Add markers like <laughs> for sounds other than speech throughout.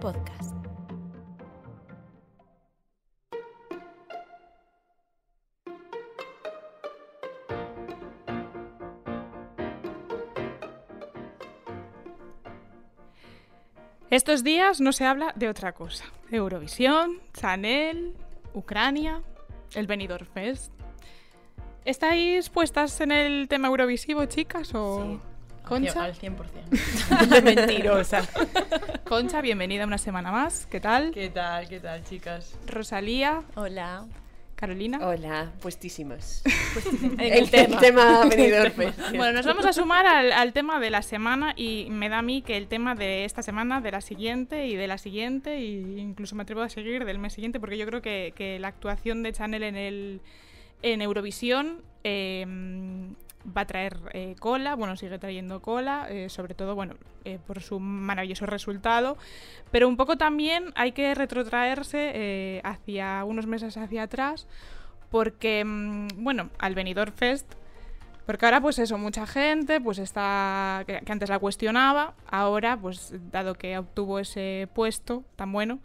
Podcast. Estos días no se habla de otra cosa. Eurovisión, Chanel, Ucrania, el Benidorm Fest. ¿Estáis puestas en el tema eurovisivo, chicas? O... Concha. Al 100%. <laughs> <laughs> Mentirosa. Concha, bienvenida una semana más. ¿Qué tal? ¿Qué tal? ¿Qué tal, chicas? Rosalía, Hola. Carolina. Hola, puestísimas. <laughs> En el, el tema. Bueno, nos vamos a sumar al, al tema de la semana y me da a mí que el tema de esta semana, de la siguiente y de la siguiente, e incluso me atrevo a seguir del mes siguiente, porque yo creo que, que la actuación de Chanel en, el, en Eurovisión eh, va a traer eh, cola, bueno, sigue trayendo cola, eh, sobre todo, bueno, eh, por su maravilloso resultado, pero un poco también hay que retrotraerse hacia unos meses hacia atrás, porque, mm, bueno, al Benidorm Fest porque ahora, pues eso, mucha gente, pues está. Que, antes la cuestionaba, ahora, pues dado que obtuvo ese puesto tan bueno,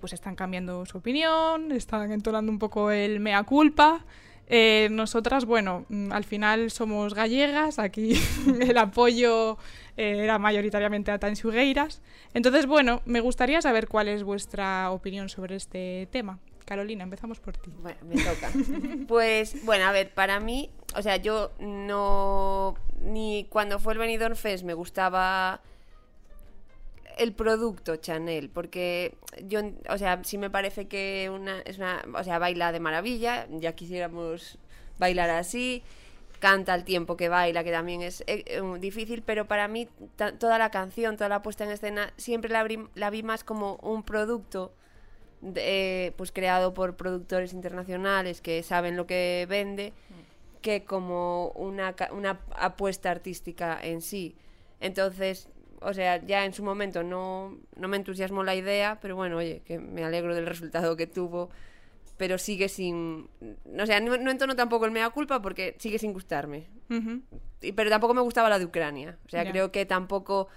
pues están cambiando su opinión, están entonando un poco el mea culpa. Eh, nosotras, bueno, mm, al final somos gallegas, aquí <laughs> el apoyo eh, era mayoritariamente a Tanxugueiras. Entonces, bueno, me gustaría saber cuál es vuestra opinión sobre este tema. Carolina, empezamos por ti. Bueno, me toca. <laughs> Pues, bueno, a ver, para mí, o sea, yo no. Ni cuando fue el Benidorm Fest me gustaba el producto Chanel, porque yo, o sea, sí me parece que una, es una, o sea, baila de maravilla, ya quisiéramos bailar así, canta al tiempo que baila, que también es eh, difícil, pero para mí toda la canción, toda la puesta en escena, siempre la, la vi más como un producto eh, pues creado por productores internacionales que saben lo que vende, que como una, una apuesta artística en sí. Entonces, o sea, ya en su momento no, no me entusiasmó la idea, pero bueno, oye, que me alegro del resultado que tuvo, pero sigue sin... O sea, no, no entono tampoco el mea culpa porque sigue sin gustarme. Y- pero tampoco me gustaba la de Ucrania. O sea, creo que tampoco.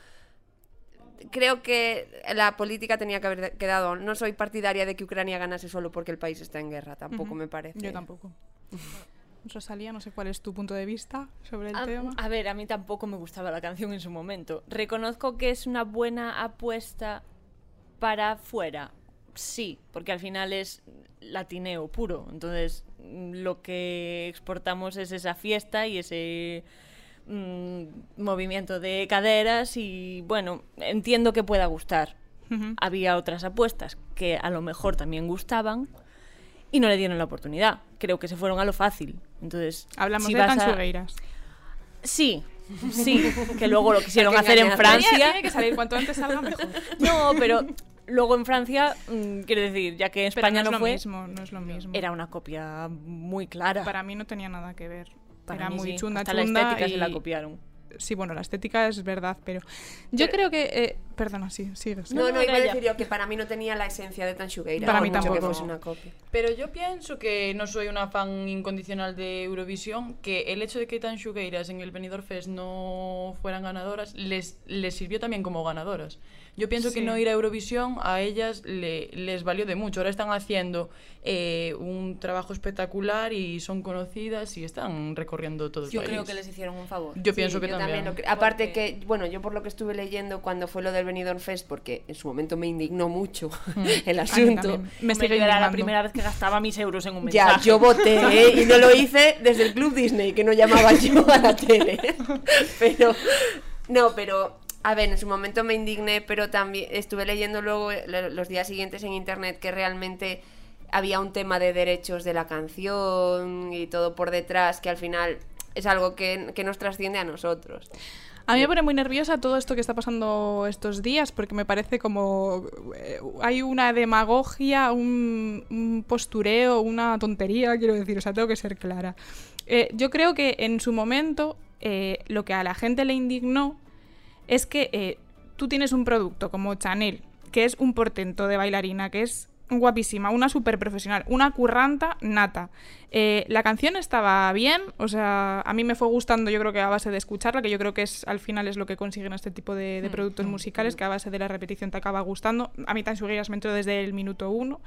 Creo que la política tenía que haber quedado. No soy partidaria de que Ucrania ganase solo porque el país está en guerra. Tampoco me parece. Yo tampoco. <laughs> Rosalía, no sé cuál es tu punto de vista sobre el A, tema. a ver, a mí tampoco me gustaba la canción en su momento. Reconozco que es una buena apuesta para fuera. Sí, porque al final es latineo puro. Entonces, mm, lo que exportamos es esa fiesta y ese mm, movimiento de caderas y bueno, entiendo que pueda gustar. Había otras apuestas que a lo mejor también gustaban y no le dieron la oportunidad. Creo que se fueron a lo fácil. Entonces, Hablamos si de vas a-. Sí, sí, que luego lo quisieron hacer en. Francia. Tiene que salir cuanto antes salga mejor. <laughs> No, pero luego en Francia, mm, quiero decir, ya que en Pero España no, no, es lo fue, mismo, no es lo mismo. era una copia muy clara. Para mí no tenía nada que ver. Para Era mí muy sí, chunda, hasta chunda. la estética y... se la copiaron. Sí, bueno, la estética es verdad, pero yo creo que... eh, Perdona, sí, sigues. No, no, No, iba a decir yo que para mí no tenía la esencia de Tanchugueira. Para mí mucho que tampoco. fuese una copia. Pero yo pienso que no soy una fan incondicional de Eurovisión, que el hecho de que Tan Xugueiras en el Benidorm Fest no fueran ganadoras les, les sirvió también como ganadoras. Yo pienso Sí. que no ir a Eurovisión a ellas le- les valió de mucho. Ahora están haciendo eh, un trabajo espectacular y son conocidas y están recorriendo todo el Yo país. creo que les hicieron un favor. Yo pienso Sí, que yo también. lo cre- Aparte Porque- que, bueno, yo por lo que estuve leyendo cuando fue lo del Benidorm Fest, porque en su momento me indignó mucho el <laughs> A mí asunto. Me Me era la primera vez que gastaba mis euros en un Ya, mensaje. yo voté <laughs> ¿eh? y no lo hice desde el Club Disney, que no llamaba yo a la tele. <laughs> Pero, no, pero, a ver, en su momento me indigné, pero también estuve leyendo luego eh, lo- los días siguientes en internet que realmente había un tema de derechos de la canción y todo por detrás, que al final es algo que, que nos trasciende a nosotros. A mí me pone muy nerviosa todo esto que está pasando estos días porque me parece como eh, hay una demagogia, un, un postureo, una tontería, quiero decir, o sea, tengo que ser clara. Eh, yo creo que en su momento eh, lo que a la gente le indignó es que eh, tú tienes un producto como Chanel, que es un portento de bailarina, que es guapísima, una súper profesional, una curranta nata. Eh, la canción estaba bien, o sea, a mí me fue gustando, yo creo que a base de escucharla, que yo creo que es al final es lo que consiguen este tipo de, de productos musicales, que a base de la repetición te acaba gustando. A mí tan me entró desde el minuto uno.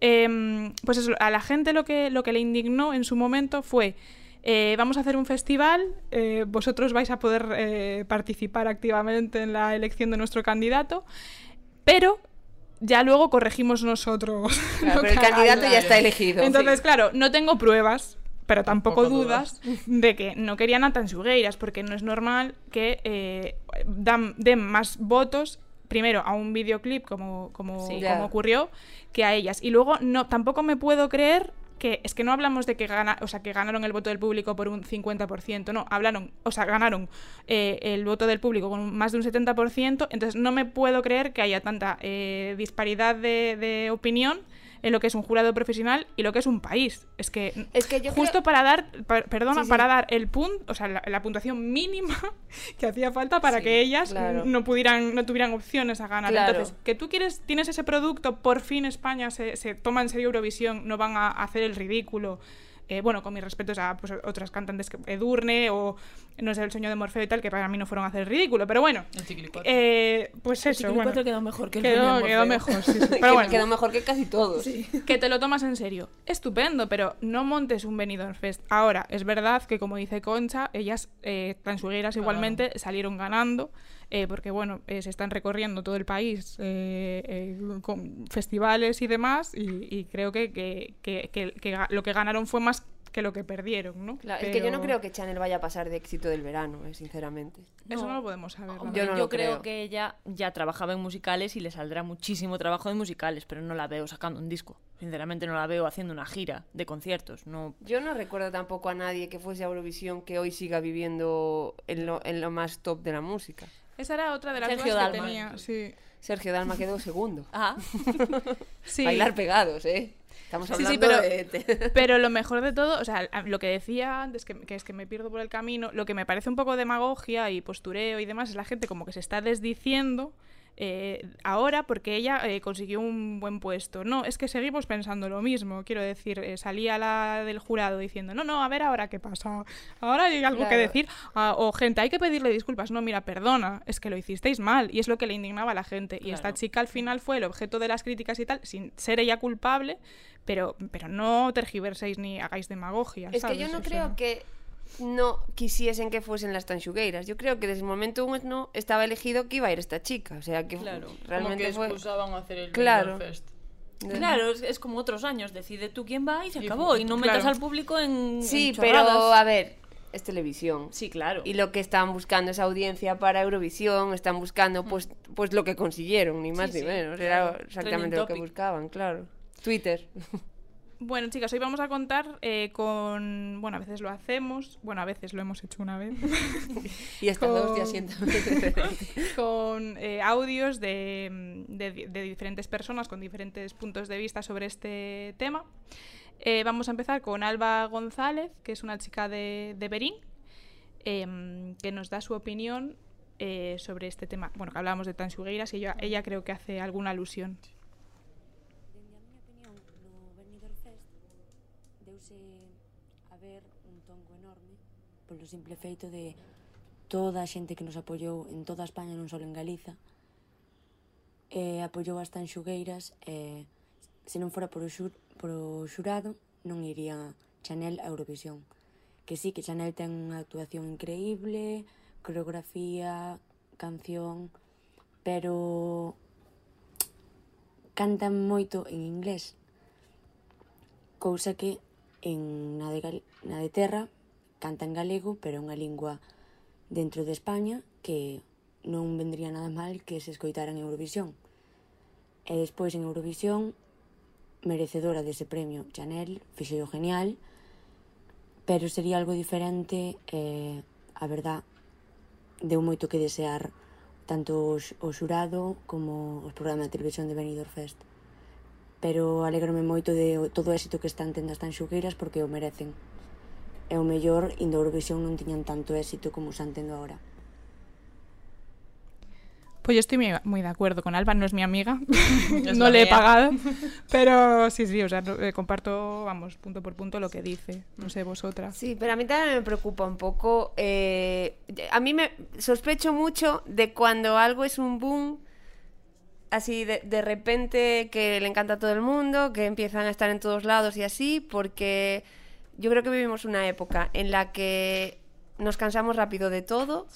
Em, pues eso, a la gente lo que, lo que le indignó en su momento fue... Eh, vamos a hacer un festival, eh, vosotros vais a poder eh, participar activamente en la elección de nuestro candidato, pero ya luego corregimos nosotros. <laughs> Claro, lo pero el candidato ya está elegido. entonces, claro, no tengo pruebas, pero tampoco, Tampoco dudas, de que no querían a Tansugueiras, porque no es normal que eh, dan- den más votos primero a un videoclip como, como, Sí. como ocurrió que a ellas. Y luego no, tampoco me puedo creer que es que no hablamos de que gana, o sea, que ganaron el voto del público por un 50%, no, hablaron, o sea, ganaron eh, el voto del público con más de un 70%, entonces no me puedo creer que haya tanta eh, disparidad de, de opinión en lo que es un jurado profesional y lo que es un país. Es que, Es que yo justo creo- para dar, perdona, Sí, sí. para dar el punto, o sea, la, la puntuación mínima <laughs> que hacía falta para Sí, que ellas claro. no pudieran, no tuvieran opciones a ganar. Claro. Entonces, que tú quieres, tienes ese producto, por fin España se, se toma en serio Eurovisión, no van a hacer el ridículo. Eh, bueno, con mis respetos a pues, otras cantantes, que Edurne o no sé, el sueño de Morfeo y tal, que para mí no fueron a hacer el ridículo, pero bueno. El. Eh, pues eso, Chiquilicuatro bueno. quedó mejor que el quedó, Sueño de quedó mejor, sí, sí. <laughs> Que Pero bueno, quedó mejor que casi todos. que te lo tomas en serio. Estupendo, pero no montes un Benidorm Fest. Ahora, es verdad que como dice Concha, ellas, eh, transugueras igualmente, salieron ganando, eh, porque bueno, eh, se están recorriendo todo el país eh, eh, con festivales y demás, y, y creo que, que- que- que- que ga- lo que ganaron fue más que lo que perdieron, ¿no? Claro, Es que yo no creo que Chanel vaya a pasar de éxito del verano, eh, sinceramente. Eso no lo podemos saber. Hombre, Yo verdad. no yo lo creo creo. que ella ya trabajaba en musicales y le saldrá muchísimo trabajo de musicales, pero no la veo sacando un disco. Sinceramente no la veo haciendo una gira de conciertos. No, Yo no recuerdo tampoco a nadie que fuese a Eurovisión que hoy siga viviendo en lo, en lo más top de la música. Esa era otra de las Sergio dudas que Dalma. tenía. Sí. Sergio Dalma quedó segundo. <laughs> Ah, <laughs> Sí. Bailar pegados, ¿eh? Estamos Sí, sí, hablando pero- de... <laughs> Pero lo mejor de todo, o sea, lo que decía antes, que, que es que me pierdo por el camino, lo que me parece un poco demagogia y postureo y demás, es la gente como que se está desdiciendo eh, ahora porque ella eh, consiguió un buen puesto. No, es que seguimos pensando lo mismo. Quiero decir, eh, salía la del jurado diciendo, no, no, a ver ahora qué pasa. Ahora hay algo que decir. Ah, o gente, hay que pedirle disculpas. No, mira, perdona, es que lo hicisteis mal. Y es lo que le indignaba a la gente. Y esta chica al final fue el objeto de las críticas y tal, sin ser ella culpable, pero, pero no tergiverséis ni hagáis demagogia. Es que yo no O creo sea, que no quisiesen que fuesen las tanchugueiras. Yo creo que desde el momento uno estaba elegido que iba a ir esta chica. O sea, que Claro. Como realmente que fue... excusaban hacer el Claro. Fest. claro, es, es como otros años. Decide tú quién va y se acabó. Y no claro. metas al público en. Sí, en pero a ver, es televisión. Sí, claro. Y lo que estaban buscando es audiencia para Eurovisión, están buscando pues, pues lo que consiguieron, ni más Sí, ni sí, menos. claro. Era exactamente lo que buscaban, claro. Twitter. <laughs> Bueno, chicas, hoy vamos a contar eh, con. Bueno, a veces lo hacemos. Bueno, a veces lo hemos hecho una vez. <laughs> y hasta Con- dos días siento. <laughs> con eh, audios de, mm, de de diferentes personas con diferentes puntos de vista sobre este tema. Eh, vamos a empezar con Alba González, que es una chica de, de Berín, em, que nos da su opinión eh, sobre este tema. Bueno, que hablábamos de Tansugueiras y ella, ella creo que hace alguna alusión. Dende haber un tongo enorme polo simple feito de toda a xente que nos apoiou en toda España, non só en Galiza, e apoiou as tanxugueiras, e se non fora por o, xur, por o xurado, non iría Chanel a Eurovisión. Que sí, que Chanel ten unha actuación increíble, coreografía, canción, pero cantan moito en inglés, cousa que en, na, de, na de terra canta en galego, pero é unha lingua dentro de España que non vendría nada mal que se escoitara en Eurovisión. E despois en Eurovisión, merecedora dese premio Chanel, fixeo genial, pero sería algo diferente e, a verdad, deu moito que desear tanto o xurado como os programas de televisión de Benidorm Fest. Pero alegrome moito de todo o éxito que están tendo as tanxugueiras porque o merecen. E o mellor, indo Eurovisión non tiñan tanto éxito como están tendo agora. Pues yo estoy muy, de acuerdo con Alba, no es mi amiga, <laughs> <laughs> no le he pagado, <laughs> pero sí, sí, o sea, eh, comparto, vamos, punto por punto lo que dice, no sé, vosotras. Sí, pero a mí también me preocupa un poco. eh, a mí me sospecho mucho de cuando algo es un boom, así de, de repente que le encanta a todo el mundo, que empiezan a estar en todos lados y así, porque yo creo que vivimos una época en la que nos cansamos rápido de todo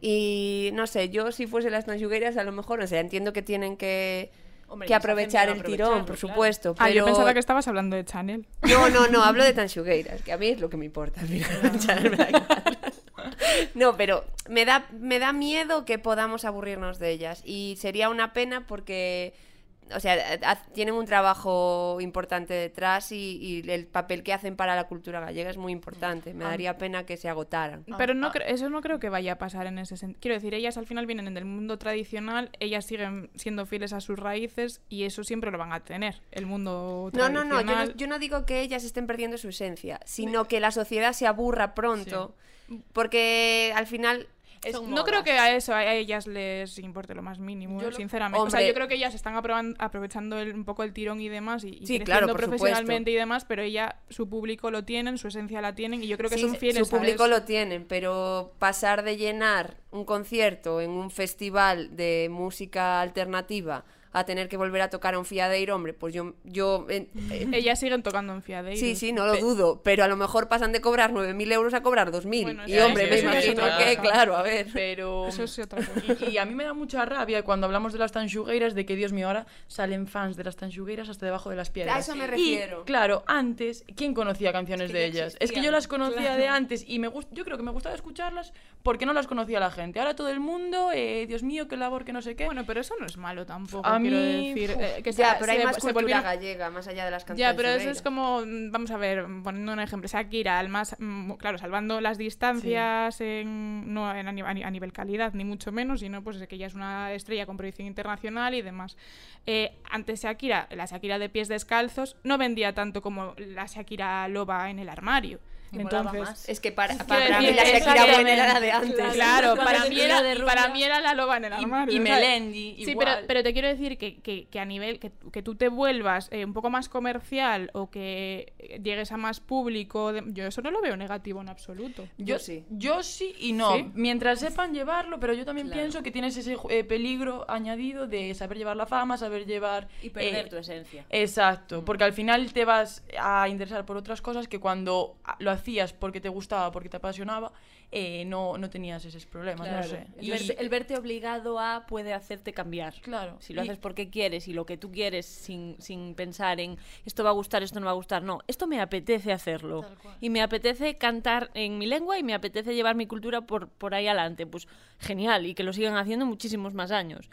y no sé, yo si fuese las tanchugueras a lo mejor, o sea, entiendo que tienen que, Hombre, que aprovechar el tirón, por claro. supuesto. Ah, yo pero- pensaba que estabas hablando de Chanel. no, no, no, hablo de tanchugueiras, que a mí es lo que me importa. <laughs> al final, <laughs> No, pero me da, me da miedo que podamos aburrirnos de ellas. Y sería una pena porque, o sea, tienen un trabajo importante detrás y, y el papel que hacen para la cultura gallega es muy importante. Me daría pena que se agotaran. Pero Ah. no cre- eso no creo que vaya a pasar en ese sentido. Quiero decir, ellas al final vienen del mundo tradicional, ellas siguen siendo fieles a sus raíces y eso siempre lo van a tener, el mundo No, no, tradicional. no yo, no, yo no digo que ellas estén perdiendo su esencia, sino que la sociedad se aburra pronto, porque al final... Es- No creo que a eso a ellas les importe lo más mínimo, Yo lo- sinceramente. O sea, yo creo que ellas están aprovechando el- un poco el tirón y demás y, y Sí, creciendo claro, profesionalmente y demás, pero ella, su público lo tienen, su esencia la tienen y yo creo que Sí, son fieles Su a público eso. lo tienen, pero pasar de llenar un concierto en un festival de música alternativa a tener que volver a tocar a un fiadeiro, hombre, pues yo... yo eh, eh, <laughs> Ellas siguen tocando en Fiadeiro. sí, sí, no lo dudo, pero a lo mejor pasan de cobrar 9.000 euros a cobrar 2.000. Bueno, y sí, hombre, sí, me imagino que, claro, a ver. Pero... Eso es otra cosa. Y, y a mí me da mucha rabia cuando hablamos de las tanchugueiras de que, Dios mío, ahora salen fans de las tanchugueiras hasta debajo de las piedras. A eso me Y, refiero. claro, antes, ¿quién conocía canciones de ellas? Es que yo las conocía de antes y me yo creo que me gustaba escucharlas porque no las conocía la gente. Ahora todo el mundo, eh, Dios mío, qué labor, que no sé qué. Bueno, pero eso no es malo tampoco, A quiero mí, decir. eh, que ya, se- pero hay se- más se cultura volvieron- gallega, más allá de las canciones. Ya, pero eso es como, mm, vamos a ver, poniendo un ejemplo, Shakira, al más, mm, claro, salvando las distancias en, no en, a, ni- a ni- a nivel calidad, ni mucho menos, sino pues de que ella es una estrella con proyección internacional y demás. Eh, antes Shakira, la Shakira de pies descalzos, no vendía tanto como la Shakira loba en el armario. Y Entonces, más. Es que para, para mí la Shakira buena era la de antes. Claro, para mí, era, de y para mí era la loba en el Y- armario. y sea, Melendi, Sí, pero, pero te quiero decir que, que- que a nivel que, que tú te vuelvas eh, un poco más comercial o que eh, llegues a más público, de- yo eso no lo veo negativo en absoluto. Yo, Yo sí. Yo sí y no. ¿Sí? Mientras sepan llevarlo, pero yo también Claro. pienso que tienes ese eh, peligro añadido de saber llevar la fama, saber llevar... Y perder eh, tu esencia. Exacto, porque al final te vas a interesar por otras cosas que cuando lo hacías porque te gustaba, porque te apasionaba, eh, no, no tenías esos problemas, no Claro. sé. El, Y- verte, el verte obligado a puede hacerte cambiar. Claro. Si lo Y- haces porque quieres y lo que tú quieres sin, sin pensar en esto va a gustar, esto no va a gustar, no, esto me apetece hacerlo. Y me apetece cantar en mi lengua y me apetece llevar mi cultura por, por ahí adelante. Pues genial, y que lo sigan haciendo muchísimos más años.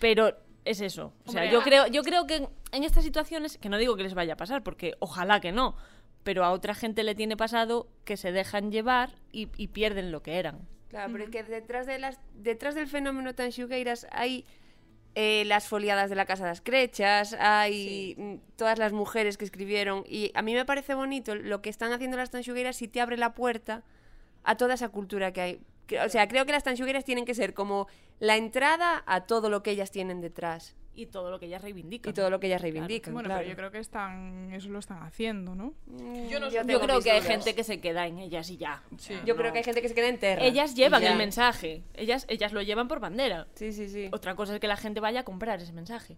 Pero es eso. O sea, Hombre, yo creo, yo creo que en estas situaciones, que no digo que les vaya a pasar, porque ojalá que no, pero a otra gente le tiene pasado que se dejan llevar y, y pierden lo que eran. Claro, pero es que detrás, de las, detrás del fenómeno Tanxugueiras hay eh, las foliadas de la Casa de las Crechas, hay mm, todas las mujeres que escribieron. Y a mí me parece bonito lo que están haciendo las Tanxugueiras si te abre la puerta a toda esa cultura que hay. O sea, creo que las Tanxugueiras tienen que ser como la entrada a todo lo que ellas tienen detrás Y todo lo que ellas reivindican. y todo lo que ellas reivindican. Bueno, claro. pero yo creo que están, eso lo están haciendo, ¿no? Mm, Yo no- Yo creo que hay gente que se queda en ellas y ya. Sí. Yo creo que hay gente que se queda en tierra. Ellas llevan el mensaje. Ellas, ellas lo llevan por bandera. Sí, sí, sí. Otra cosa es que la gente vaya a comprar ese mensaje.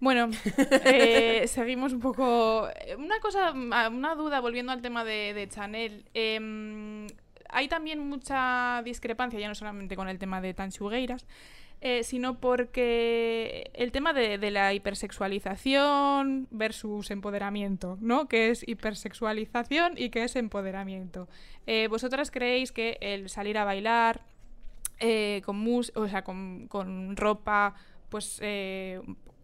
Bueno, <laughs> eh, seguimos un poco. eh, Una cosa, ah, una duda, volviendo al tema de, de Chanel. Em, hay también mucha discrepancia, ya no solamente con el tema de Tanchugueiras, eh, sino porque el tema de, de la hipersexualización versus empoderamiento, ¿no? Que es hipersexualización y que es empoderamiento. Eh, ¿Vosotras creéis que el salir a bailar eh, con mus o sea, con, con ropa, pues eh,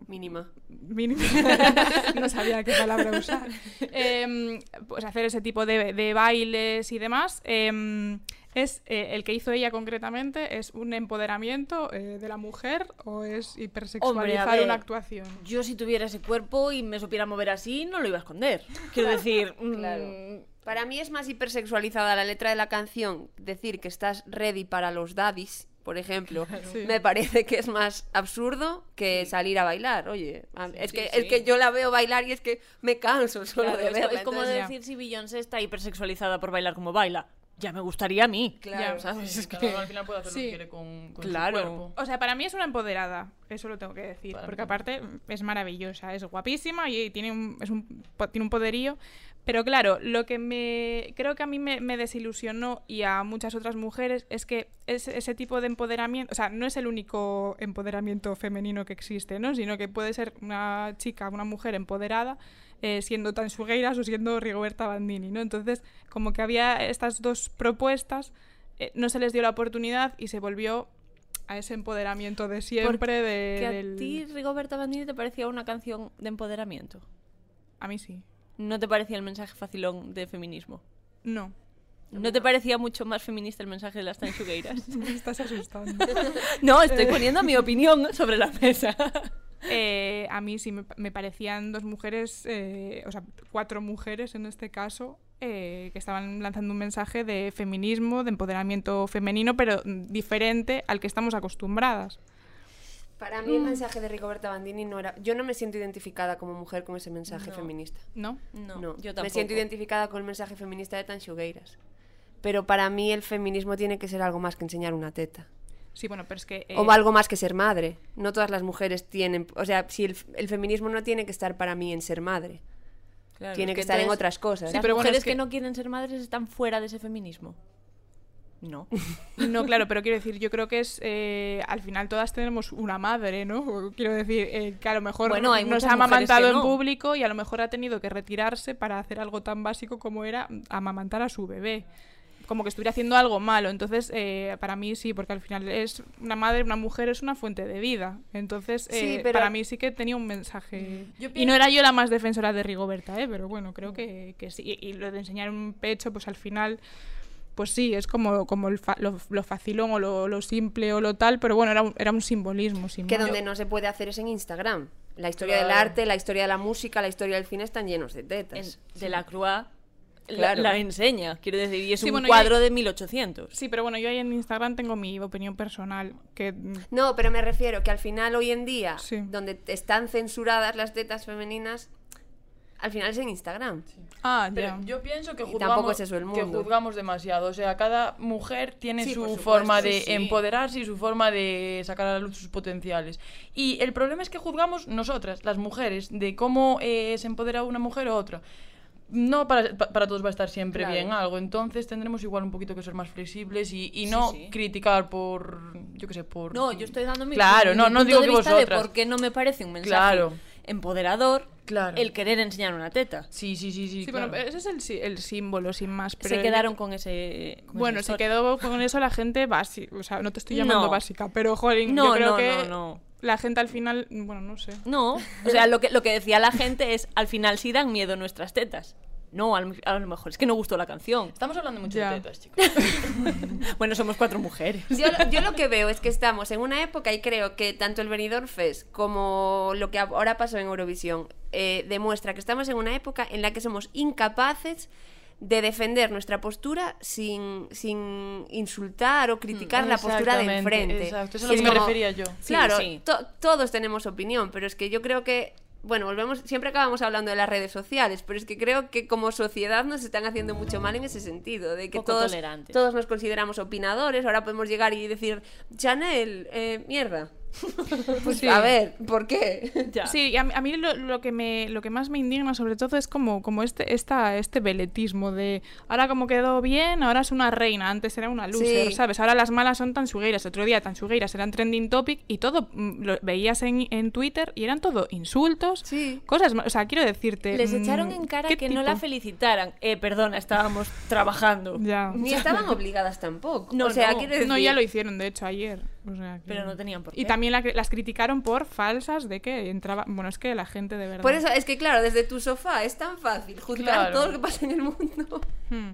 Mínima. mínima, <laughs> no sabía qué palabra usar, Em, pues hacer ese tipo de, de bailes y demás, em, es eh, el que hizo ella concretamente, es un empoderamiento eh, de la mujer o es hipersexualizar ver. una actuación. Yo si tuviera ese cuerpo y me supiera mover así, no lo iba a esconder. Quiero decir, <laughs> mm, Claro. Para mí es más hipersexualizada la letra de la canción, decir que estás ready para los daddies por ejemplo, <laughs> Sí. me parece que es más absurdo que salir a bailar. Oye, a- es, que, sí. es que yo la veo bailar y es que me canso solo Claro, de es, verla. es como ya. decir si Beyoncé está hipersexualizada por bailar como baila. Ya me gustaría a mí. Claro. ¿sabes? Es que- uno al final puede hacer lo que quiere con, con Claro. su cuerpo. O sea, para mí es una empoderada, eso lo tengo que decir, Para porque mí. aparte es maravillosa, es guapísima y tiene un, es un, tiene un poderío. Pero claro, lo que me creo que a mí me, me desilusionó y a muchas otras mujeres es que es ese tipo de empoderamiento, o sea, no es el único empoderamiento femenino que existe, ¿no? Sino que puede ser una chica, una mujer empoderada eh, siendo tan Sugueiras o siendo Rigoberta Bandini, ¿no? Entonces, como que había estas dos propuestas, eh, no se les dio la oportunidad y se volvió a ese empoderamiento de siempre de, Que a ti, Rigoberta Bandini, te parecía una canción de empoderamiento. A mí sí. ¿No te parecía el mensaje facilón de feminismo? No. ¿No te parecía mucho más feminista el mensaje de las tanchugueiras? <laughs> Me estás asustando. <laughs> no, estoy poniendo mi opinión sobre la mesa. <laughs> Eh, a mí sí me, me parecían dos mujeres, eh, o sea, cuatro mujeres en este caso, eh, que estaban lanzando un mensaje de feminismo, de empoderamiento femenino, pero mm, diferente al que estamos acostumbradas. Para mí el mensaje de Rigoberta Bandini no era... Yo no me siento identificada como mujer con ese mensaje feminista. ¿No? No, No, yo tampoco. me siento identificada con el mensaje feminista de Tanxugueiras. Pero para mí el feminismo tiene que ser algo más que enseñar una teta. Sí, bueno, pero es que... eh, O algo más que ser madre. No todas las mujeres tienen... O sea, si el, el feminismo no tiene que estar para mí en ser madre. Claro, tiene es que, estar en otras cosas. Sí, Las pero bueno, mujeres es que... que- no quieren ser madres están fuera de ese feminismo. No. <laughs> No, claro, pero quiero decir, yo creo que es. eh, al final todas tenemos una madre, ¿no? Quiero decir, eh, que a lo mejor Bueno, hay nos ha amamantado en público y a lo mejor ha tenido que retirarse para hacer algo tan básico como era amamantar a su bebé. Como que estuviera haciendo algo malo. Entonces, eh, para mí sí, porque al final es una madre, una mujer es una fuente de vida. Entonces, Sí, eh, pero- para mí sí que tenía un mensaje. Yo Y no era yo la más defensora de Rigoberta, ¿eh? Pero bueno, creo que, que sí. Y, y lo de enseñar un pecho, pues al final pues sí, es como, como el fa- lo, lo facilón o lo, lo simple o lo tal, pero bueno, era un, era un simbolismo. Sin Que más. donde no se puede hacer es en Instagram. La historia del Claro. arte, la historia de la música, la historia del cine están llenos de En- tetas. de la Croix Claro. la enseña, quiero decir, y es Sí, un bueno, cuadro yo- de 1800. Sí, pero bueno, yo ahí en Instagram tengo mi opinión personal, que No, pero me refiero que al final hoy en día, Sí. donde están censuradas las tetas femeninas, al final es en Instagram. Ah, Pero yo pienso que juzgamos, tampoco es eso el que juzgamos demasiado. O sea, cada mujer tiene Sí, su supuesto, forma de sí. empoderarse y su forma de sacar a la luz sus potenciales. Y el problema es que juzgamos nosotras, las mujeres, de cómo eh, se empodera una mujer o otra. No para, pa- para todos va a estar siempre Claro. bien algo, entonces tendremos igual un poquito que ser más flexibles y, y no sí. criticar por, yo qué sé, por... No, yo estoy dando mi, Claro, mi no, no punto digo de que vista vosotras. de por qué no me parece un mensaje Claro. Empoderador Claro. el querer enseñar una teta. Sí, sí, sí, sí, Sí, claro. bueno, ese es el, sí- el símbolo, sin más. Pero Se quedaron con ese. con Bueno, se quedó con eso la gente básica. O sea, no te estoy llamando No. básica, pero jolín, No, yo creo no, que no, no. la gente al final, bueno, no sé. No, o sea, lo que, lo que decía la gente es: al final sí dan miedo nuestras tetas. No, al- a lo mejor es que no gustó la canción. Estamos hablando mucho de tetas, chicos. <laughs> <laughs> Bueno, somos cuatro mujeres. Yo, lo- yo lo que veo es que estamos en una época y creo que tanto el Benidorm Fest como lo que ahora pasó en Eurovisión eh, demuestra que estamos en una época en la que somos incapaces de defender nuestra postura sin, sin insultar o criticar la postura de Exactamente, enfrente. Exacto, eso es a lo que me como- refería yo. Sí, claro, sí. to- todos tenemos opinión, pero es que yo creo que, bueno, volvemos, siempre acabamos hablando de las redes sociales, pero es que creo que como sociedad nos están haciendo mucho mal en ese sentido, de que Poco todos, tolerantes. todos nos consideramos opinadores, ahora podemos llegar y decir, Chanel, eh, mierda. <laughs> pues Sí. a ver, ¿por qué? <laughs> Ya. Sí, a, mí- a mí lo, lo que me, lo que más me indigna sobre todo es como, como este, esta, este veletismo de ahora como quedó bien, ahora es una reina, antes era una loser, Sí. ¿sabes? Ahora las malas son tan sugueiras, otro día tan sugueiras eran trending topic y todo mm, lo veías en, en Twitter y eran todo insultos, Sí. cosas, o sea, quiero decirte... Les mm, echaron en cara ¿qué que no la felicitaran. Eh, perdona, estábamos trabajando. Ya. Ni estaban obligadas tampoco. No, o sea, no. decir... No, ya lo hicieron, de hecho, ayer. o sea, que- Pero no tenían por qué. Y también la- las criticaron por falsas de que entraba... Bueno, es que la gente de verdad... Por eso, es que claro, desde tu sofá es tan fácil juzgar Claro. todo lo que pasa en el mundo. Hmm.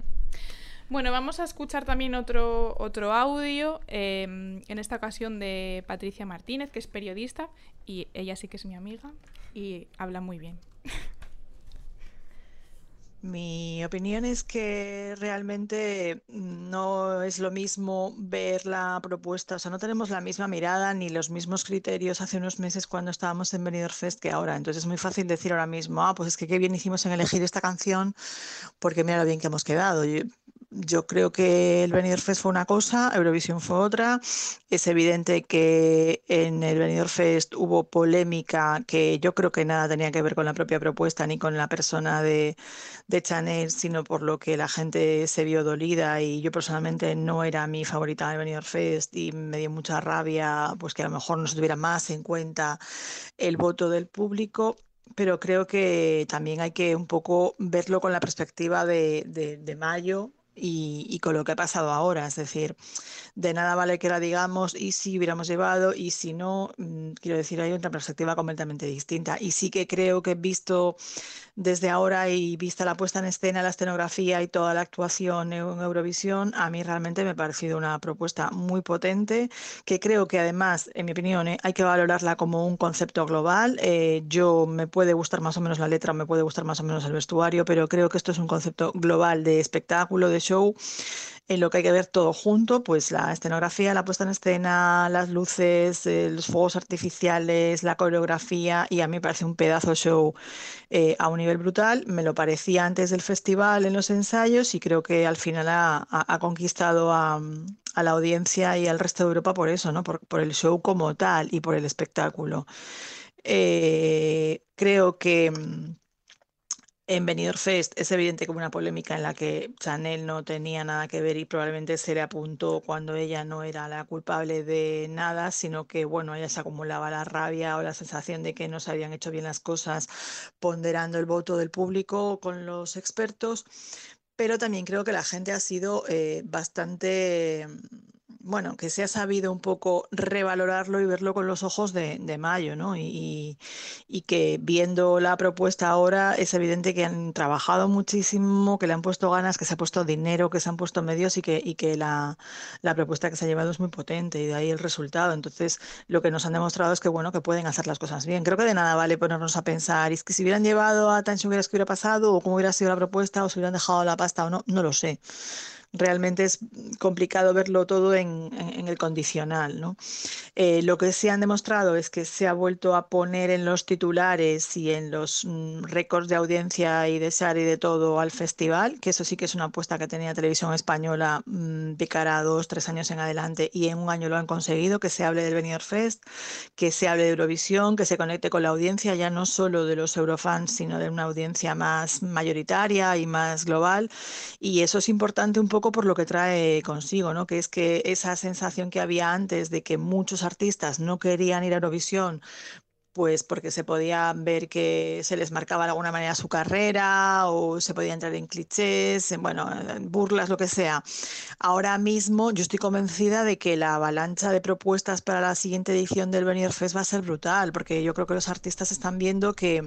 Bueno, vamos a escuchar también otro, otro audio, eh, en esta ocasión de Patricia Martínez, que es periodista, y ella sí que es mi amiga, y habla muy bien. <laughs> Mi opinión es que realmente no es lo mismo ver la propuesta, o sea, no tenemos la misma mirada ni los mismos criterios hace unos meses cuando estábamos en Benidorm Fest que ahora. Entonces es muy fácil decir ahora mismo, ah, pues es que qué bien hicimos en elegir esta canción porque mira lo bien que hemos quedado. Yo, creo que el Benidorm Fest fue una cosa, Eurovisión fue otra. Es evidente que en el Benidorm Fest hubo polémica que yo creo que nada tenía que ver con la propia propuesta ni con la persona de, de Chanel, sino por lo que la gente se vio dolida y yo personalmente no era mi favorita del Benidorm Fest y me dio mucha rabia pues que a lo mejor no se tuviera más en cuenta el voto del público pero creo que también hay que un poco verlo con la perspectiva de, de mayo y, y, con lo que ha pasado ahora. Es decir, de nada vale que la digamos y si hubiéramos llevado y si no, mm, quiero decir, hay otra perspectiva completamente distinta. Y sí que creo que visto desde ahora y vista la puesta en escena, la escenografía y toda la actuación en Eurovisión, a mí realmente me ha parecido una propuesta muy potente, que creo que además, en mi opinión, eh, hay que valorarla como un concepto global. Eh, yo me puede gustar más o menos la letra, me puede gustar más o menos el vestuario, pero creo que esto es un concepto global de espectáculo, de show en lo que hay que ver todo junto, pues la escenografía, la puesta en escena, las luces, eh, los fuegos artificiales, la coreografía, y a mí me parece un pedazo show eh, a un nivel brutal. Me lo parecía antes del festival en los ensayos y creo que al final ha, conquistado a, la audiencia y al resto de Europa por eso, ¿no? Por, por el show como tal y por el espectáculo. Eh, creo que mm, en Benidorm Fest es evidente como una polémica en la que Chanel no tenía nada que ver y probablemente se le apuntó cuando ella no era la culpable de nada, sino que bueno, ella se acumulaba la rabia o la sensación de que no se habían hecho bien las cosas ponderando el voto del público con los expertos, pero también creo que la gente ha sido eh, bastante bueno, que se ha sabido un poco revalorarlo y verlo con los ojos de, mayo, ¿no? Y, y, que viendo la propuesta ahora es evidente que han trabajado muchísimo, que le han puesto ganas, que se ha puesto dinero, que se han puesto medios y que, la, propuesta que se ha llevado es muy potente y de ahí el resultado. Entonces, lo que nos han demostrado es que, bueno, que pueden hacer las cosas bien. Creo que de nada vale ponernos a pensar, es que si hubieran llevado a Tan que hubiera pasado, o cómo hubiera sido la propuesta, o si hubieran dejado la pasta o no, no lo sé realmente es complicado verlo todo en, en, en el condicional. ¿no? Eh, lo que se han demostrado es que se ha vuelto a poner en los titulares y en los mm, récords de audiencia y de SAR y de todo al festival, que eso sí que es una apuesta que tenía Televisión Española mmm, de cara a dos, tres años en adelante y en un año lo han conseguido, que se hable del Benidorm Fest, que se hable de Eurovisión, que se conecte con la audiencia ya no solo de los Eurofans, sino de una audiencia más mayoritaria y más global. Y eso es importante un poco poco por lo que trae consigo, ¿no? Que es que esa sensación que había antes de que muchos artistas no querían ir a Eurovisión pues porque se podía ver que se les marcaba de alguna manera su carrera o se podía entrar en clichés, en, bueno, en burlas, lo que sea. Ahora mismo yo estoy convencida de que la avalancha de propuestas para la siguiente edición del Benidorm Fest va a ser brutal, porque yo creo que los artistas están viendo que,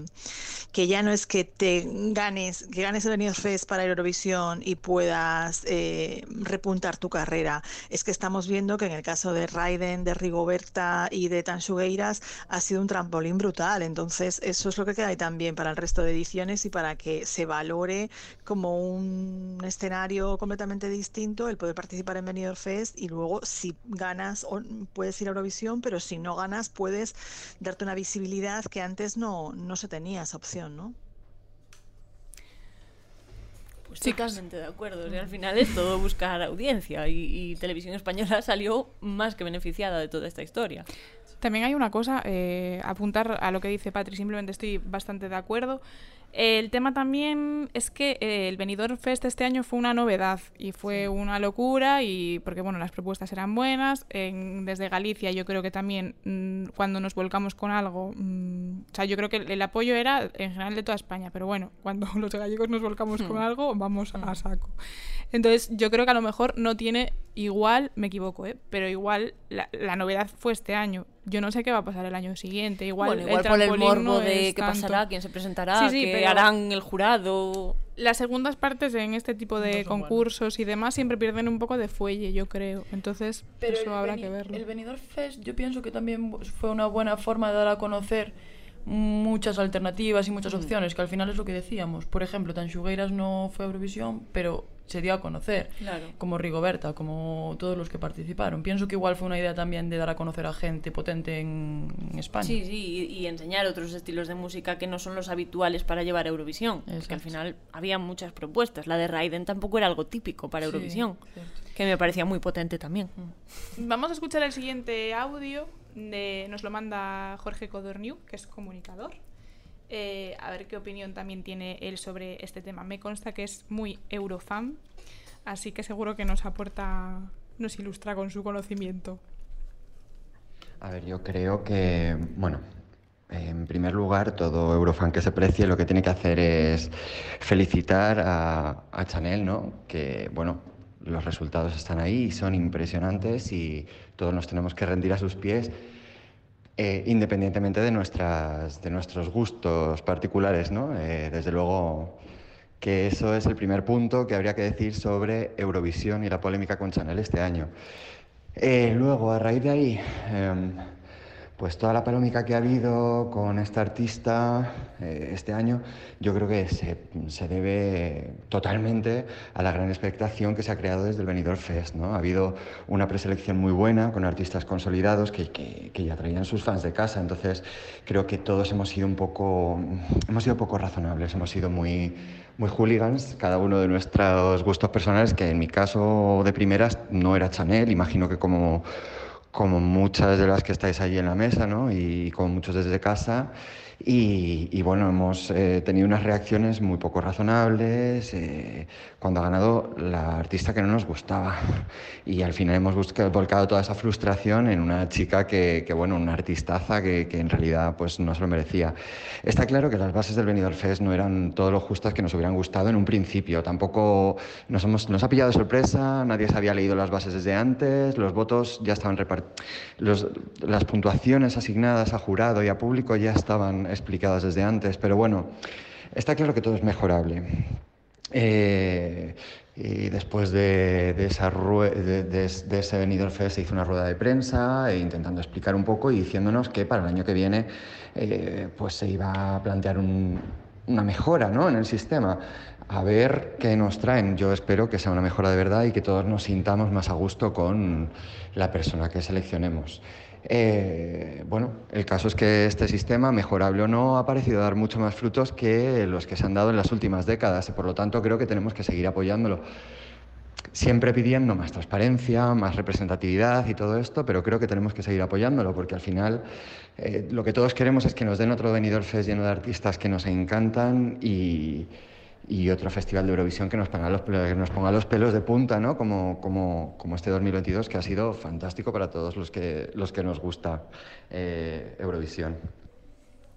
que ya no es que te ganes, que ganes el Benidorm Fest para Eurovisión y puedas eh, repuntar tu carrera. Es que estamos viendo que en el caso de Raiden, de Rigoberta y de Tansugueiras ha sido un trampolín trampolín brutal. Entonces, eso es lo que queda ahí también para el resto de ediciones y para que se valore como un escenario completamente distinto el poder participar en Benidorm Fest y luego si ganas puedes ir a Eurovisión, pero si no ganas puedes darte una visibilidad que antes no, no se tenía esa opción, ¿no? Pues totalmente de acuerdo. O sea, al final es todo buscar audiencia y, y Televisión Española <laughs> salió más que beneficiada de toda esta historia. También hay una cosa, eh, apuntar a lo que dice Patri, simplemente estoy bastante de acuerdo. El tema también es que eh, el Benidorm Fest este año fue una novedad y fue sí. una locura y porque bueno las propuestas eran buenas en, desde Galicia yo creo que también mmm, cuando nos volcamos con algo mmm, o sea yo creo que el, el, apoyo era en general de toda España pero bueno cuando <laughs> los gallegos nos volcamos hmm. con algo vamos a saco entonces yo creo que a lo mejor no tiene igual me equivoco ¿eh? pero igual la, la novedad fue este año yo no sé qué va a pasar el año siguiente. Igual, bueno, igual el por el morbo no de qué tanto. pasará, quién se presentará, sí, sí, qué pero harán el jurado. Las segundas partes en este tipo de no concursos bueno. y demás siempre pierden un poco de fuelle, yo creo. Entonces, pero eso habrá que verlo. El Benidorm Fest yo pienso que también fue una buena forma de dar a conocer muchas alternativas y muchas opciones, que al final es lo que decíamos. Por ejemplo, Tanxugueiras no fue a Eurovisión, pero se dio a conocer, Claro. como Rigoberta, como todos los que participaron. Pienso que igual fue una idea también de dar a conocer a gente potente en, España. Sí, sí, y, y enseñar otros estilos de música que no son los habituales para llevar a Eurovisión. Porque al final había muchas propuestas. La de Raiden tampoco era algo típico para Eurovisión, que me parecía muy potente también. Vamos a escuchar el siguiente audio. Nos lo manda Jorge Codorniu, que es comunicador. Eh, a ver qué opinión también tiene él sobre este tema. Me consta que es muy eurofan, así que seguro que nos aporta, nos ilustra con su conocimiento. A ver, yo creo que, bueno, en primer lugar, todo eurofan que se precie lo que tiene que hacer es felicitar a Chanel, ¿no? Que, bueno, los resultados están ahí y son impresionantes y todos nos tenemos que rendir a sus pies. eh, independientemente de, nuestras, de nuestros gustos particulares, ¿no? Eh, desde luego que eso es el primer punto que habría que decir sobre Eurovisión y la polémica con Chanel este año. Eh, luego, a raíz de ahí, em, pues toda la polémica que ha habido con esta artista eh, este año, yo creo que se, se debe totalmente a la gran expectación que se ha creado desde el Benidorm Fest. ¿no? Ha habido una preselección muy buena con artistas consolidados que, que- que ya traían sus fans de casa, entonces creo que todos hemos sido un poco, hemos sido poco razonables, hemos sido muy, muy hooligans, cada uno de nuestros gustos personales, que en mi caso de primeras no era Chanel, imagino que como como muchas de las que estáis allí en la mesa, ¿no? Y como muchos desde casa. Y, y bueno, hemos eh, tenido unas reacciones muy poco razonables eh, cuando ha ganado la artista que no nos gustaba. <laughs> Y al final hemos buscado, volcado toda esa frustración en una chica que, que, bueno, una artistaza que, que en realidad pues no se lo merecía. Está claro que las bases del Benidorm Fest no eran todo lo justas que nos hubieran gustado en un principio. Tampoco nos, hemos, nos ha pillado de sorpresa, nadie se había leído las bases desde antes, los votos ya estaban repartidos, las puntuaciones asignadas a jurado y a público ya estaban explicadas desde antes, pero bueno, está claro que todo es mejorable. Eh, y después de, de, esa de, de, se hizo una rueda de prensa e intentando explicar un poco y diciéndonos que para el año que viene eh, pues se iba a plantear un, una mejora ¿no? en el sistema. A ver qué nos traen. Yo espero que sea una mejora de verdad y que todos nos sintamos más a gusto con la persona que seleccionemos. Eh, bueno, el caso es que este sistema, mejorable o no, ha parecido dar mucho más frutos que los que se han dado en las últimas décadas y por lo tanto creo que tenemos que seguir apoyándolo. Siempre pidiendo más transparencia, más representatividad y todo esto, pero creo que tenemos que seguir apoyándolo porque al final eh, lo que todos queremos es que nos den otro Benidorm Fest lleno de artistas que nos encantan y, y otro festival de Eurovisión que nos ponga los, que nos ponga los pelos de punta, ¿no? Como, como, como, este 2022, que ha sido fantástico para todos los que, los que nos gusta eh, Eurovisión.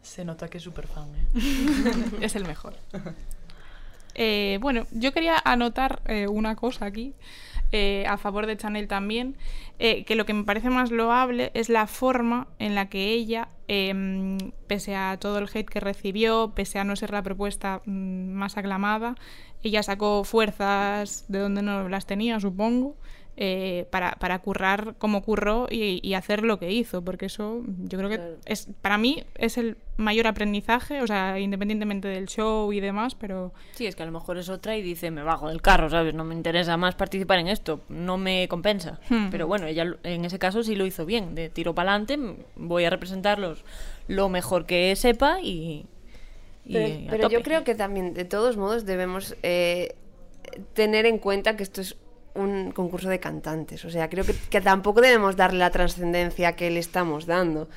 Se nota que es súper fan, ¿eh? <laughs> es el mejor. Eh, bueno, yo quería anotar eh, una cosa aquí. Eh, a favor de Chanel también, eh, que lo que me parece más loable es la forma en la que ella, eh, pese a todo el hate que recibió, pese a no ser la propuesta mm, más aclamada, ella sacó fuerzas de donde no las tenía, supongo, eh, para, para currar como curró y, y, hacer lo que hizo, porque eso yo creo que claro. es para mí es el mayor aprendizaje, o sea, independientemente del show y demás, pero... Sí, es que a lo mejor es otra y dice, me bajo del carro, ¿sabes? No me interesa más participar en esto, no me compensa. Hmm. Pero bueno, ella en ese caso sí lo hizo bien, de tiro para adelante, voy a representarlos lo mejor que sepa y... y pero, pero yo creo que también, de todos modos, debemos eh, tener en cuenta que esto es un concurso de cantantes. O sea, creo que, que tampoco debemos darle la trascendencia que le estamos dando.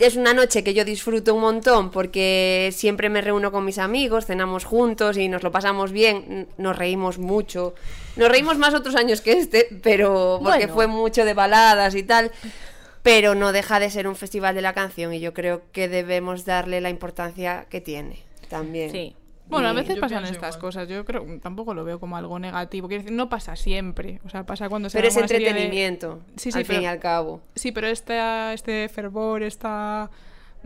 Es una noche que yo disfruto un montón porque siempre me reúno con mis amigos, cenamos juntos y nos lo pasamos bien, nos reímos mucho. Nos reímos más otros años que este, pero porque bueno. fue mucho de baladas y tal. Pero no deja de ser un festival de la canción y yo creo que debemos darle la importancia que tiene también. Sí. Bueno, a veces pasan estas igual. cosas. Yo creo tampoco lo veo como algo negativo. Quiero decir, no pasa siempre. O sea, pasa cuando se Pero es entretenimiento, de... sí, sí, al pero, fin y al cabo. Sí, pero este, este fervor, esta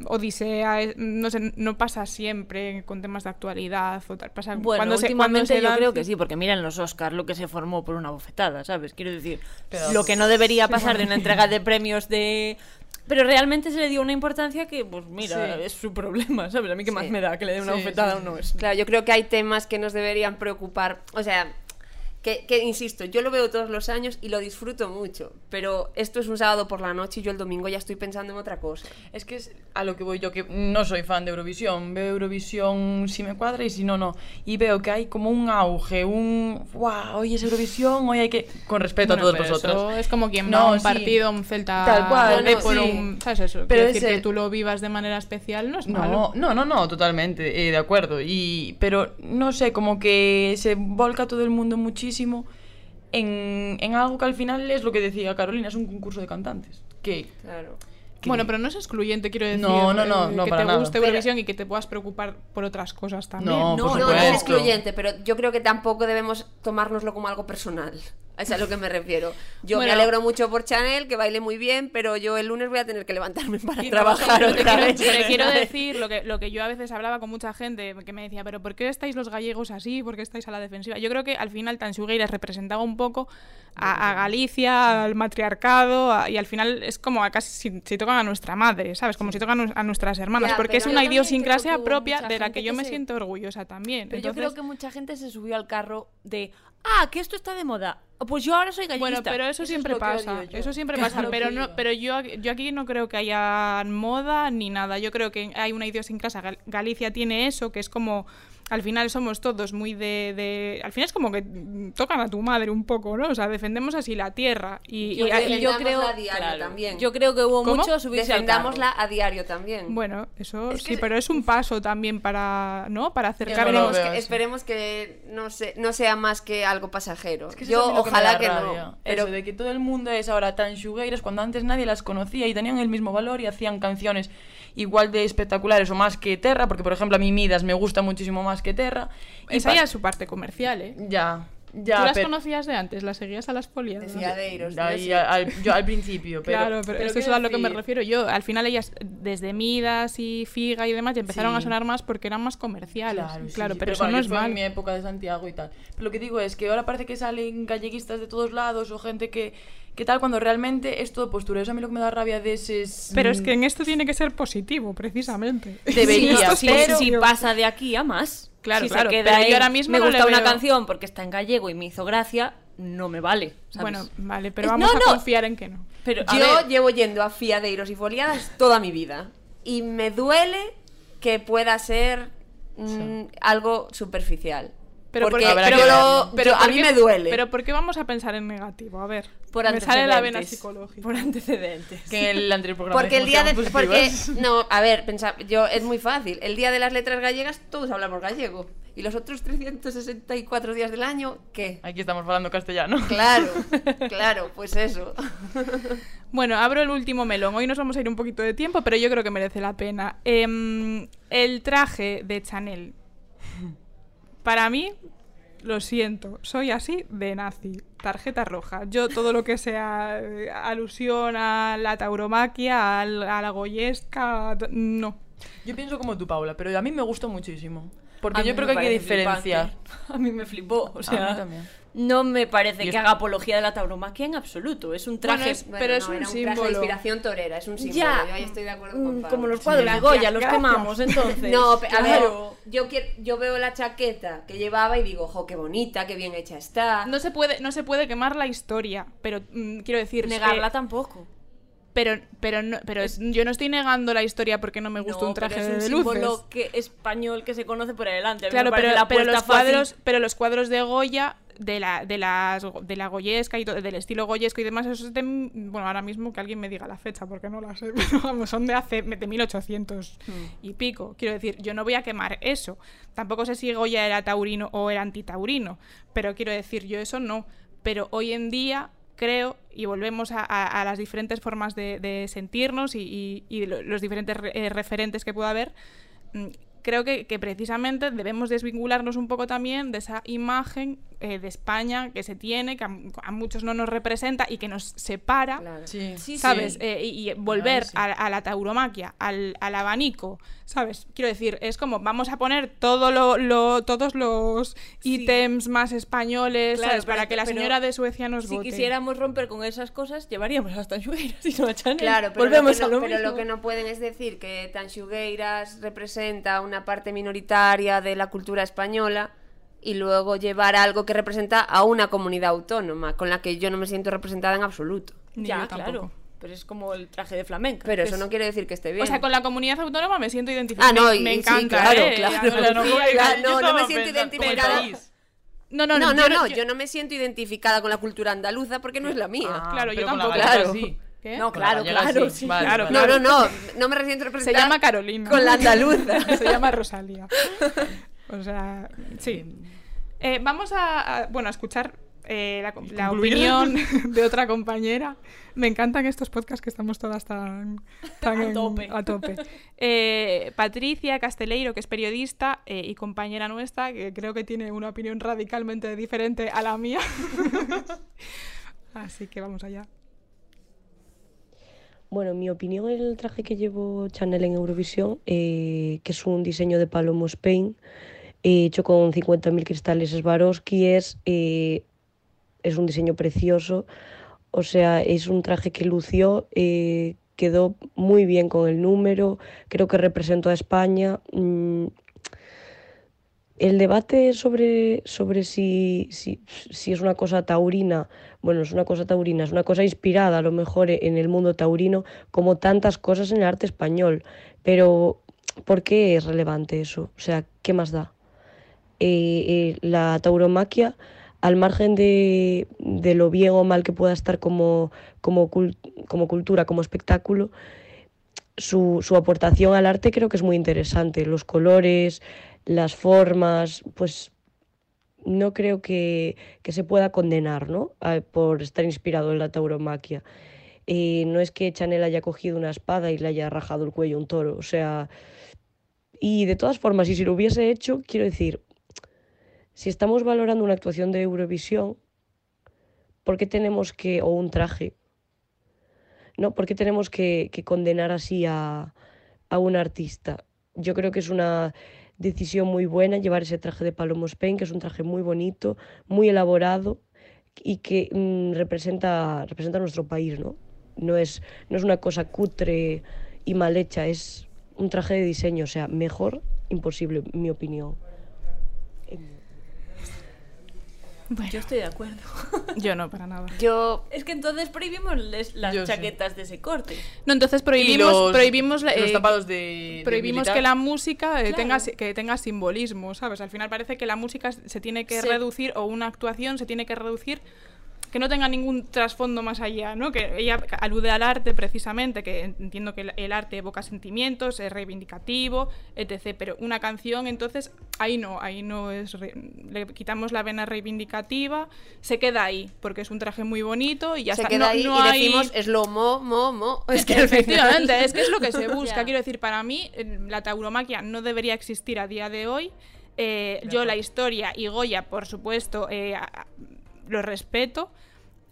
odisea, no sé, no pasa siempre con temas de actualidad o tal. Pasa bueno, cuando últimamente se, cuando yo creo que sí, porque miren los Oscars lo que se formó por una bofetada, ¿sabes? Quiero decir, pero, lo que no debería pasar de una entrega de premios de Pero realmente se le dio una importancia que, pues mira, Sí. es su problema, ¿sabes? A mí qué más Sí. me da que le dé una bofetada o no es. Claro, yo creo que hay temas que nos deberían preocupar. O sea, que, que, insisto, yo lo veo todos los años y lo disfruto mucho. Pero esto es un sábado por la noche y yo el domingo ya estoy pensando en otra cosa. Es que es a lo que voy yo, que no soy fan de Eurovisión. Veo Eurovisión si me cuadra y si no, no. Y veo que hay como un auge, un... ¡Wow! Hoy es Eurovisión, hoy hay que... Con respeto Bueno, a todos pero vosotros. eso es como quien No, va a un sí. partido, a un Celta Tal cual, no, por sí. un, ¿sabes eso? Pero decir ese- que tú lo vivas de manera especial no es malo. No, no, no, no, totalmente, eh, de acuerdo. Y, pero no sé, como que se volca todo el mundo muchísimo en, en algo que al final es lo que decía Carolina, es un concurso de cantantes. Que, Claro. que- Bueno, pero no es excluyente, quiero decir. No, no, no, eh, no, que para te nada. guste Pero- Eurovisión y que te puedas preocupar por otras cosas también. No, No, no, no es excluyente, pero yo creo que tampoco debemos tomárnoslo como algo personal. <laughs> Es a lo que me refiero. Yo Bueno. me alegro mucho por Chanel, que baile muy bien, pero yo el lunes voy a tener que levantarme <laughs> para trabajar otra quiero, vez. te quiero decir lo que, lo que yo a veces hablaba con mucha gente que me decía, pero ¿por qué estáis los gallegos así? ¿Por qué estáis a la defensiva? Yo creo que al final Tansugueiras representaba un poco a, a Galicia, al matriarcado, a- y al final es como a casi si, si tocan a nuestra madre, ¿sabes? Como si tocan a nu- a nuestras hermanas, Ya, porque es una idiosincrasia propia de la que yo que me se- siento orgullosa también. Pero yo creo que mucha gente se subió al carro de, ah, que esto está de moda. Pues yo ahora soy galleguista. Bueno, pero eso, Eso es siempre pasa. Eso siempre pasa. Pero no, pero yo, aquí- yo aquí no creo que haya moda ni nada. Yo creo que hay una idiosincrasia. Gal- Galicia tiene eso, que es como. Al final somos todos muy de, de- Al final es como que tocan a tu madre un poco, ¿no? O sea, defendemos así la tierra. Y, Yo y- creo- y- yo creo, a diario claro, también. yo creo que hubo ¿Cómo? Defendámosla a diario también. bueno, eso Es sí, que- pero es un paso también para, ¿no? Para acercarnos. Esperemos que, esperemos que no, se- no sea más que algo pasajero. Es que Yo ojalá que, no. Pero Eso de que todo el mundo es ahora tan xugueiras cuando antes nadie las conocía y tenían el mismo valor y hacían canciones igual de espectaculares o más que Terra, porque por ejemplo a mí Midas me gusta muchísimo más que Terra. Y Esa ya es su parte comercial, ¿eh? Ya, ya. ¿Tú las pero- conocías de antes? ¿Las seguías a las polias? de fiadeiros. Ya, yo y sí. al, yo al principio, <laughs> pero, claro, pero, eso es a lo que me refiero yo. Al final ellas, desde Midas y Figa y demás, ya empezaron a Sí. sonar más porque eran más comerciales. Claro, Claro, sí, sí, pero, eso bueno, no es fue mal. en mi época de Santiago y tal. Pero lo que digo es que ahora parece que salen galleguistas de todos lados o gente que, que tal, cuando realmente es todo postura. Eso a mí lo que me da rabia de ese... es, Pero es mm, que en esto tiene que ser positivo, precisamente. <laughs> Debería, Si esto es si, pero- si pasa de aquí a más. Claro, si claro, se queda pero yo en, ahora mismo me no gusta una veo- canción porque está en gallego y me hizo gracia, no me vale. ¿sabes? Bueno, vale, pero vamos no, a confiar en que no. pero Yo ver, llevo yendo a fiadeiros y foliadas toda mi vida. Y me duele que pueda ser mm, algo superficial. Pero porque yo- a ¿por mí me duele. Pero ¿por qué vamos a pensar en negativo? A ver, por me sale la vena antecedentes. psicológica. Por antecedentes. Que el <laughs> anterior programa Porque el día de. Porque, <laughs> no, a ver, pensad, yo, es muy fácil. El día de las letras gallegas, todos hablamos gallego. Y los otros 364 días del año, ¿qué? Aquí estamos hablando castellano. <laughs> Claro, claro, pues eso. Bueno, abro el último melón. Hoy nos vamos a ir un poquito de tiempo, pero yo creo que merece la pena. Em, el traje de Chanel. Para mí, lo siento, soy así de nazi. Tarjeta roja. Yo todo lo que sea eh, alusión a la tauromaquia, al- a, la goyesca, a- no. Yo pienso como tú, Paula, pero a mí me gustó muchísimo. Porque A yo creo que hay que diferenciar. flipante. <laughs> A mí me flipó, o A sea, mí también. No me parece que es- haga apología de la tauromaquia en absoluto. Es un traje Bueno, es- Bueno, Pero es no, un era traje de símbolo. inspiración torera, es un símbolo. ya, Yo ahí estoy de acuerdo mm, con Pablo. como los cuadros de gracias, Goya, los quemamos entonces. <laughs> No, pe- a ver, Claro. yo, quiero, yo veo la chaqueta que llevaba y digo, jo, qué bonita, qué bien hecha está. No se puede, no se puede quemar la historia, pero mm, quiero decir... negarla tampoco. pero pero, no, pero es- yo no estoy negando la historia porque no me gusta No, un traje pero es un de símbolo luces. que, español que se conoce por adelante. Claro, pero, pero los cuadros, pero los cuadros de Goya, de la, de las de la goyesca y todo, del estilo goyesco y demás, eso es de, bueno, ahora mismo que alguien me diga la fecha, porque no la sé, <laughs> pero vamos, son de hace de 1800 Hmm. y pico. Quiero decir, yo no voy a quemar eso. Tampoco sé si Goya era taurino o era antitaurino, pero quiero decir, yo eso no. Pero hoy en día creo, y volvemos a, a- a las diferentes formas de, de sentirnos y, y- y lo- los diferentes re- eh, referentes que pueda haber, mm, creo que, que precisamente debemos desvincularnos un poco también de esa imagen eh, de España que se tiene, que a, a muchos no nos representa y que nos separa. Claro. Sí. Sí, ¿Sabes? sí. Eh, y, y volver sí. a, a la tauromaquia, al, al abanico, ¿sabes? Quiero decir, es como vamos a poner todo lo, lo- todos los ítems más españoles, Claro, ¿sabes? Para que la señora de Suecia nos Si vote. quisiéramos romper con esas cosas, llevaríamos a las tanchugueiras y no a Chanel. Claro, pero, Volvemos lo que no, a lo pero mismo. lo que no pueden es decir que Tanxugueiras representa una parte minoritaria de la cultura española y luego llevar algo que representa a una comunidad autónoma con la que yo no me siento representada en absoluto. Ni Ya, yo claro. Pero es como el traje de flamenca. Pero eso es- no quiere decir que esté bien. O sea, con la comunidad autónoma me siento identificada. Ah, no, me, y- me sí, encanta, claro, ¿eh? claro. No, no, no, Yo no, no me siento identificada. no, no, no, no, no, yo- yo no me siento identificada con la cultura andaluza porque no es la mía. Ah, Claro, yo tampoco. Claro. sí. ¿Qué? No, Con la claro, claro. sí. sí. Vale, Claro, vale. no, no, no, no me resiento Se representada llama Carolina. con la andaluza. <laughs> Se llama Rosalía. <laughs> O sea, sí. Eh, vamos a, a- bueno, a escuchar eh, la, opinión <laughs> de otra compañera. Me encantan estos podcasts que estamos todas tan, tan A en- tope. a tope. Eh, Patricia Casteleiro, que es periodista eh, y compañera nuestra, que creo que tiene una opinión radicalmente diferente a la mía. <laughs> Así que vamos allá. Bueno, en mi opinión, el traje que llevo Chanel en Eurovisión, eh, que es un diseño de Palomo Spain, hecho con 50.000 cristales Swarovski, es, eh, es un diseño precioso. O sea, es un traje que lució, eh, quedó muy bien con el número, creo que representó a España. Mm, el debate sobre, sobre si, si, si es una cosa taurina, bueno, es una cosa taurina, es una cosa inspirada a lo mejor en el mundo taurino, como tantas cosas en el arte español. Pero, ¿por qué es relevante eso? O sea, ¿qué más da? Eh, eh, la tauromaquia, al margen de, de lo bien o mal que pueda estar como, como, cul- como cultura, como espectáculo, su, su aportación al arte creo que es muy interesante. Los colores, las formas, pues no creo que, que se pueda condenar ¿no? A- por estar inspirado en la tauromaquia. Eh, no es que Chanel haya cogido una espada y le haya rajado el cuello a un toro, o sea... Y de todas formas, y si lo hubiese hecho, quiero decir, si estamos valorando una actuación de Eurovisión, ¿por qué tenemos que, o un traje, ¿no? ¿Por qué tenemos que, condenar así a, a un artista? Yo creo que es una decisión muy buena llevar ese traje de Palomo Spain, que es un traje muy bonito, muy elaborado y que mm, representa, representa nuestro país, ¿no? No es, no es una cosa cutre y mal hecha, es un traje de diseño, o sea, mejor imposible, en mi opinión. Yo estoy de acuerdo. <laughs> Yo no, para nada. Yo Es que entonces prohibimos les- las Yo sí. chaquetas de ese corte. No, entonces prohibimos, los, prohibimos la- los eh, tapados de, prohibimos que la música eh, Claro. tenga, que tenga simbolismo, ¿sabes? Al final parece que la música se tiene que Sí. reducir o una actuación se tiene que reducir que no tenga ningún trasfondo más allá, ¿no? Que ella alude al arte precisamente, que entiendo que el- el arte evoca sentimientos, es reivindicativo, etc. Pero una canción, entonces, ahí no, ahí no es... re- le quitamos la vena reivindicativa, se queda ahí, porque es un traje muy bonito y ya se está. queda No- ahí no y hay- decimos es lo mo, mo, mo. <laughs> Es que final- Efectivamente, es que es lo que se <laughs> busca. Quiero decir, para mí, la tauromaquia no debería existir a día de hoy. Eh, yo la historia y Goya, por supuesto, eh, lo respeto.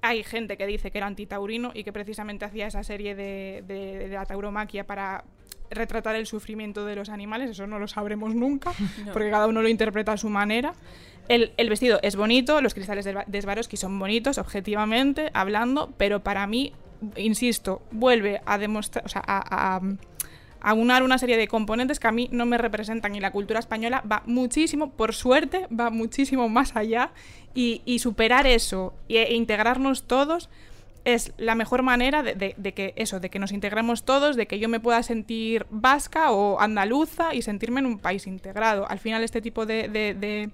Hay gente que dice que era antitaurino y que precisamente hacía esa serie de, de- de la tauromaquia para retratar el sufrimiento de los animales. Eso no lo sabremos nunca, <laughs> porque cada uno lo interpreta a su manera. El, el vestido es bonito, los cristales de, de Swarovski son bonitos, objetivamente hablando, pero para mí, insisto, vuelve a demostrar, o sea, a, a- a unar una serie de componentes que a mí no me representan y la cultura española va muchísimo, por suerte, va muchísimo más allá y, y superar eso y- e integrarnos todos es la mejor manera de, de- de que eso, de que nos integremos todos, de que yo me pueda sentir vasca o andaluza y sentirme en un país integrado. Al final este tipo de, de-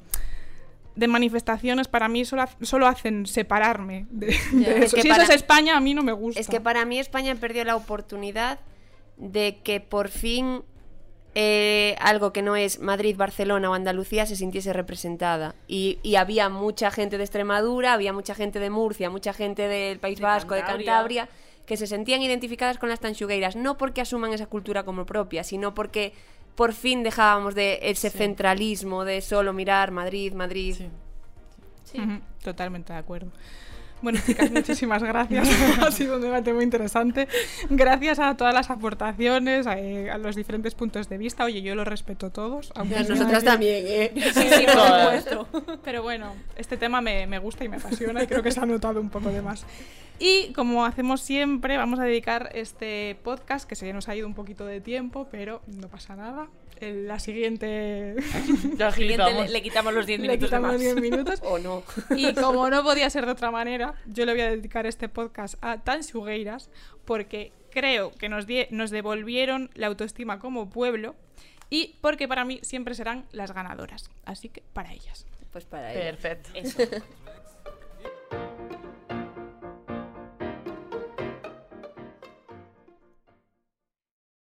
manifestaciones para mí solo, solo hacen separarme de, de Es eso. que si para- eso es España, a mí no me gusta. Es que para mí España perdió la oportunidad de que por fin eh, algo que no es Madrid, Barcelona o Andalucía se sintiese representada. Y, y había mucha gente de Extremadura, había mucha gente de Murcia, mucha gente del País De Vasco, de Cantabria. Que se sentían identificadas con las tanchugueiras, no porque asuman esa cultura como propia, sino porque por fin dejábamos de ese centralismo de solo mirar Madrid, Madrid. Sí. Totalmente de acuerdo. Bueno, chicas, muchísimas gracias. <laughs> ha sido un debate muy interesante. Gracias a todas las aportaciones, a, eh, a los diferentes puntos de vista. Oye, yo los respeto todos. sea Nosotras también, ¿eh? Sí, sí, por <laughs> supuesto. Pero bueno, este tema me, me gusta y me apasiona y creo que se ha notado un poco de más. Y como hacemos siempre, vamos a dedicar este podcast, que se nos ha ido un poquito de tiempo, pero no pasa nada. En la siguiente <laughs> Ya Siguiente, le, le quitamos los 10 le minutos de quitamos más. 10 minutos. <laughs> ¿O no? Y como no podía ser de otra manera, yo le voy a dedicar este podcast a Tansugueiras porque creo que nos, die- nos devolvieron la autoestima como pueblo y porque para mí siempre serán las ganadoras. Así que para ellas. Pues para ello. Perfecto. Eso.